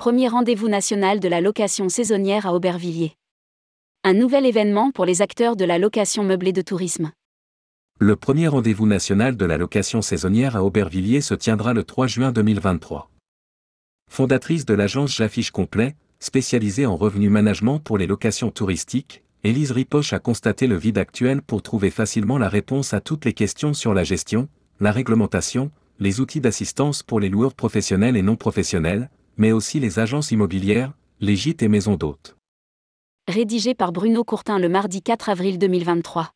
premier rendez-vous national de la location saisonnière à Aubervilliers. Un nouvel événement pour les acteurs de la location meublée de tourisme. Le premier rendez-vous national de la location saisonnière à Aubervilliers se tiendra le 3 juin 2023. Fondatrice de l'agence J'affiche complet, spécialisée en revenu management pour les locations touristiques, Élise Ripoche a constaté le vide actuel pour trouver facilement la réponse à toutes les questions sur la gestion, la réglementation, les outils d'assistance pour les loueurs professionnels et non professionnels, mais aussi les agences immobilières, les gîtes et maisons d'hôtes. Rédigé par Bruno Courtin le mardi 4 avril 2023.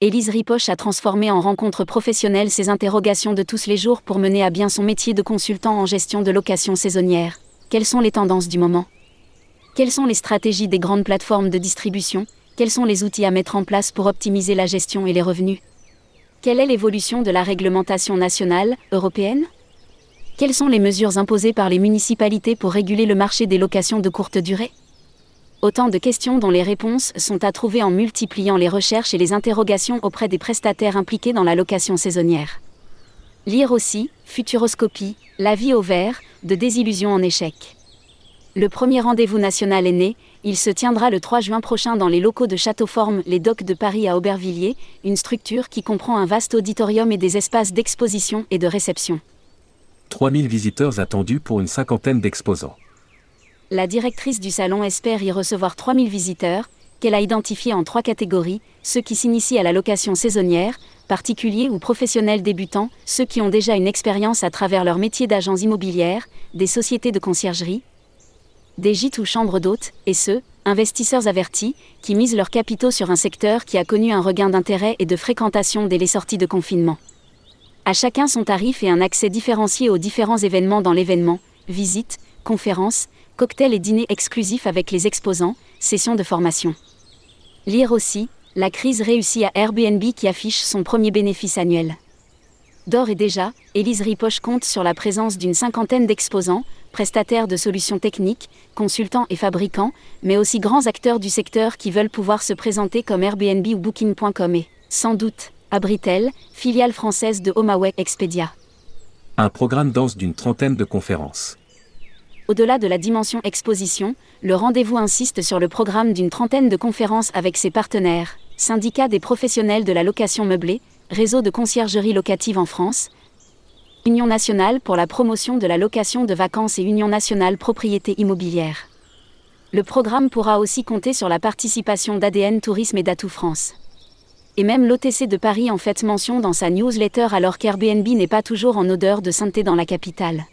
Élise Ripoche a transformé en rencontre professionnelle ses interrogations de tous les jours pour mener à bien son métier de consultant en gestion de location saisonnière. Quelles sont les tendances du moment? Quelles sont les stratégies des grandes plateformes de distribution? Quels sont les outils à mettre en place pour optimiser la gestion et les revenus? Quelle est l'évolution de la réglementation nationale, européenne? Quelles sont les mesures imposées par les municipalités pour réguler le marché des locations de courte durée? Autant de questions dont les réponses sont à trouver en multipliant les recherches et les interrogations auprès des prestataires impliqués dans la location saisonnière. Lire aussi, Futuroscopie, La vie au vert, de désillusion en échec. Le premier rendez-vous national est né, il se tiendra le 3 juin prochain dans les locaux de Châteauforme, les docks de Paris à Aubervilliers, une structure qui comprend un vaste auditorium et des espaces d'exposition et de réception. 3000 visiteurs attendus pour une cinquantaine d'exposants la directrice du salon espère y recevoir 3000 visiteurs, qu'elle a identifiés en trois catégories, ceux qui s'initient à la location saisonnière, particuliers ou professionnels débutants, ceux qui ont déjà une expérience à travers leur métier d'agents immobilières, des sociétés de conciergerie, des gîtes ou chambres d'hôtes, et ceux, investisseurs avertis, qui misent leurs capitaux sur un secteur qui a connu un regain d'intérêt et de fréquentation dès les sorties de confinement. À chacun son tarif et un accès différencié aux différents événements dans l'événement, visites, conférences, cocktails et dîners exclusifs avec les exposants, sessions de formation. Lire aussi, la crise réussie à Airbnb qui affiche son premier bénéfice annuel. D'or et déjà, Élise Ripoche compte sur la présence d'une cinquantaine d'exposants, prestataires de solutions techniques, consultants et fabricants, mais aussi grands acteurs du secteur qui veulent pouvoir se présenter comme Airbnb ou Booking.com et, sans doute, Abritel, filiale française de HomeAway Expedia. Un programme dense d'une trentaine de conférences. Au-delà de la dimension exposition, le rendez-vous insiste sur le programme d'une trentaine de conférences avec ses partenaires, syndicats des professionnels de la location meublée, réseau de conciergerie locative en France, Union nationale pour la promotion de la location de vacances et Union nationale propriété immobilière. Le programme pourra aussi compter sur la participation d'ADN Tourisme et d'Atout France. Et même l'OTC de Paris en fait mention dans sa newsletter alors qu'Airbnb n'est pas toujours en odeur de sainteté dans la capitale.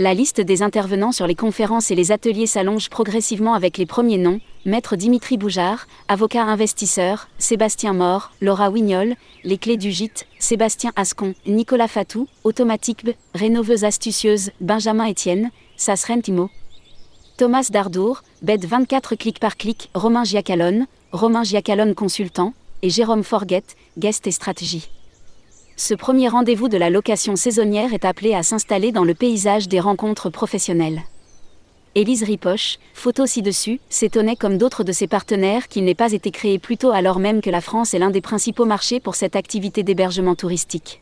La liste des intervenants sur les conférences et les ateliers s'allonge progressivement avec les premiers noms Maître Dimitri Boujard, avocat investisseur, Sébastien Mort, Laura Wignol, Les Clés du Gîte, Sébastien Ascon, Nicolas Fatou, Automatique B, Rénoveuse Astucieuse, Benjamin Etienne, Sasren Timo, Thomas Dardour, Bed 24 clic par clic, Romain Giacalone, Romain Giacalone consultant, et Jérôme Forget, guest et stratégie ce premier rendez-vous de la location saisonnière est appelé à s'installer dans le paysage des rencontres professionnelles. Élise Ripoche, photo ci-dessus, s'étonnait comme d'autres de ses partenaires qu'il n'ait pas été créé plus tôt alors même que la France est l'un des principaux marchés pour cette activité d'hébergement touristique.